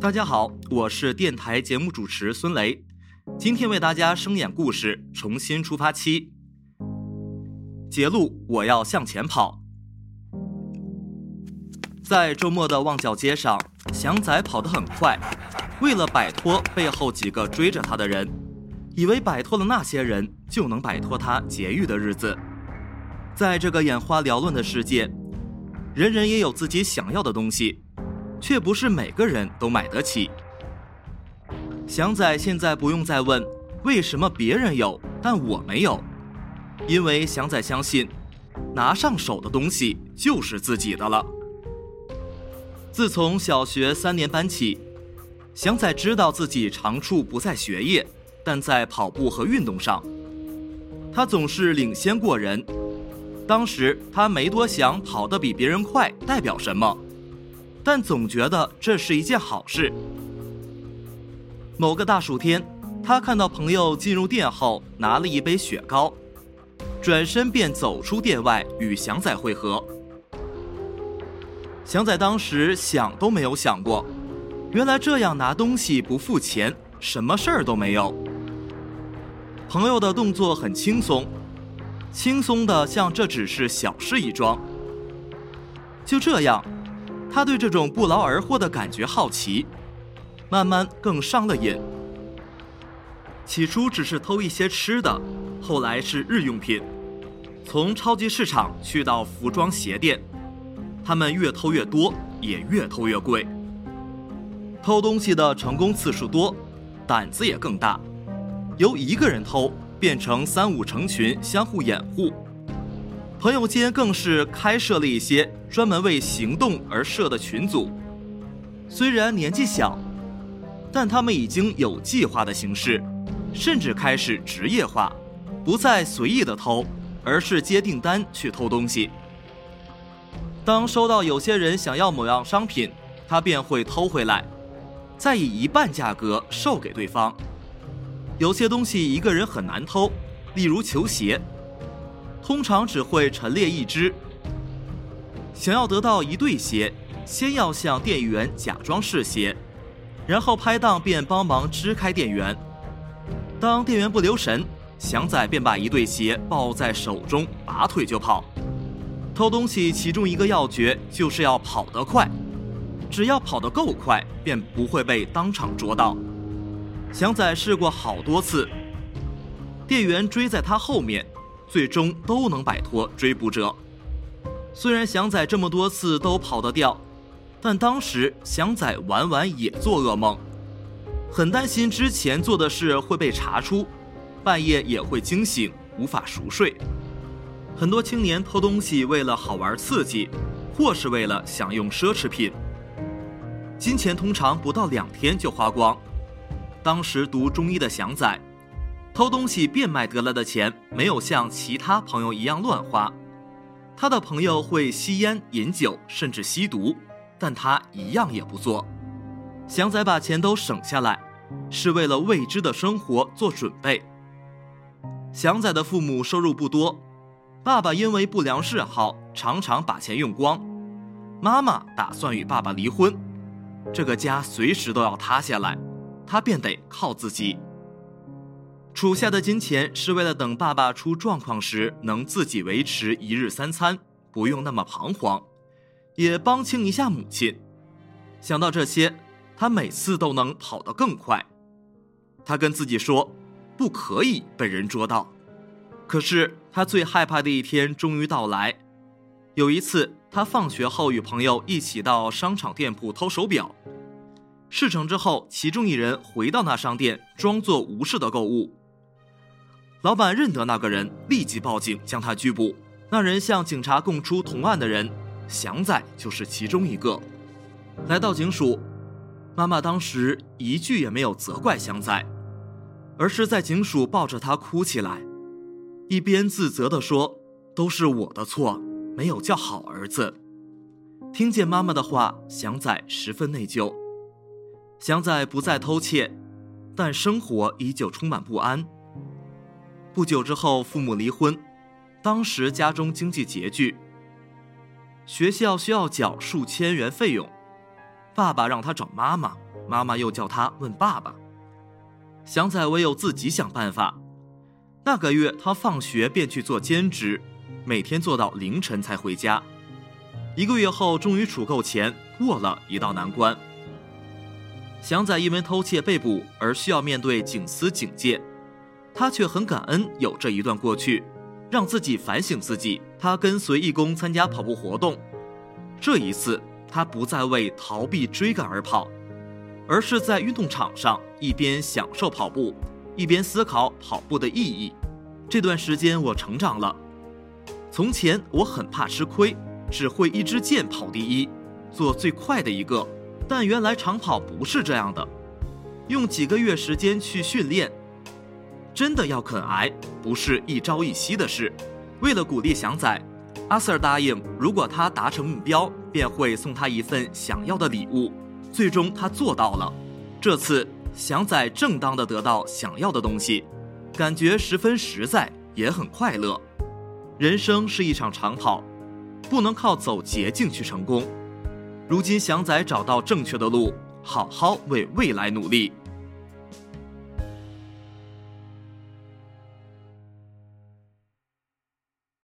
大家好，我是电台节目主持孙雷，今天为大家声演故事《重新出发七》。节路：我要向前跑。在周末的旺角街上，祥仔跑得很快，为了摆脱背后几个追着他的人，以为摆脱了那些人就能摆脱他劫狱的日子。在这个眼花缭乱的世界，人人也有自己想要的东西。却不是每个人都买得起。祥仔现在不用再问为什么别人有，但我没有，因为祥仔相信，拿上手的东西就是自己的了。自从小学三年班起，祥仔知道自己长处不在学业，但在跑步和运动上，他总是领先过人。当时他没多想跑得比别人快代表什么。但总觉得这是一件好事。某个大暑天，他看到朋友进入店后拿了一杯雪糕，转身便走出店外与祥仔会合。祥仔当时想都没有想过，原来这样拿东西不付钱，什么事儿都没有。朋友的动作很轻松，轻松的像这只是小事一桩。就这样。他对这种不劳而获的感觉好奇，慢慢更上了瘾。起初只是偷一些吃的，后来是日用品，从超级市场去到服装鞋店，他们越偷越多，也越偷越贵。偷东西的成功次数多，胆子也更大，由一个人偷变成三五成群相互掩护。朋友间更是开设了一些专门为行动而设的群组，虽然年纪小，但他们已经有计划的形式，甚至开始职业化，不再随意的偷，而是接订单去偷东西。当收到有些人想要某样商品，他便会偷回来，再以一半价格售给对方。有些东西一个人很难偷，例如球鞋。通常只会陈列一只。想要得到一对鞋，先要向店员假装试鞋，然后拍档便帮忙支开店员。当店员不留神，祥仔便把一对鞋抱在手中，拔腿就跑。偷东西其中一个要诀就是要跑得快，只要跑得够快，便不会被当场捉到。祥仔试过好多次，店员追在他后面。最终都能摆脱追捕者。虽然祥仔这么多次都跑得掉，但当时祥仔晚晚也做噩梦，很担心之前做的事会被查出，半夜也会惊醒，无法熟睡。很多青年偷东西为了好玩刺激，或是为了享用奢侈品，金钱通常不到两天就花光。当时读中医的祥仔。偷东西变卖得来的钱，没有像其他朋友一样乱花。他的朋友会吸烟、饮酒，甚至吸毒，但他一样也不做。祥仔把钱都省下来，是为了未知的生活做准备。祥仔的父母收入不多，爸爸因为不良嗜好，常常把钱用光。妈妈打算与爸爸离婚，这个家随时都要塌下来，他便得靠自己。储下的金钱是为了等爸爸出状况时能自己维持一日三餐，不用那么彷徨，也帮清一下母亲。想到这些，他每次都能跑得更快。他跟自己说，不可以被人捉到。可是他最害怕的一天终于到来。有一次，他放学后与朋友一起到商场店铺偷手表，事成之后，其中一人回到那商店，装作无事的购物。老板认得那个人，立即报警将他拘捕。那人向警察供出同案的人，祥仔就是其中一个。来到警署，妈妈当时一句也没有责怪祥仔，而是在警署抱着他哭起来，一边自责地说：“都是我的错，没有教好儿子。”听见妈妈的话，祥仔十分内疚。祥仔不再偷窃，但生活依旧充满不安。不久之后，父母离婚，当时家中经济拮据，学校需要缴数千元费用，爸爸让他找妈妈，妈妈又叫他问爸爸。祥仔唯有自己想办法。那个月，他放学便去做兼职，每天做到凌晨才回家。一个月后，终于储够钱，过了一道难关。祥仔因为偷窃被捕而需要面对警司警戒，他却很感恩有这一段过去，让自己反省自己。他跟随义工参加跑步活动，这一次他不再为逃避追赶而跑，而是在运动场上一边享受跑步。一边思考跑步的意义，这段时间我成长了。从前我很怕吃亏，只会一支箭跑第一，做最快的一个。但原来长跑不是这样的，用几个月时间去训练，真的要肯挨，不是一朝一夕的事。为了鼓励祥仔，阿 Sir 答应，如果他达成目标，便会送他一份想要的礼物。最终他做到了，这次。祥仔正当的得到想要的东西，感觉十分实在，也很快乐。人生是一场长跑，不能靠走捷径去成功。如今祥仔找到正确的路，好好为未来努力。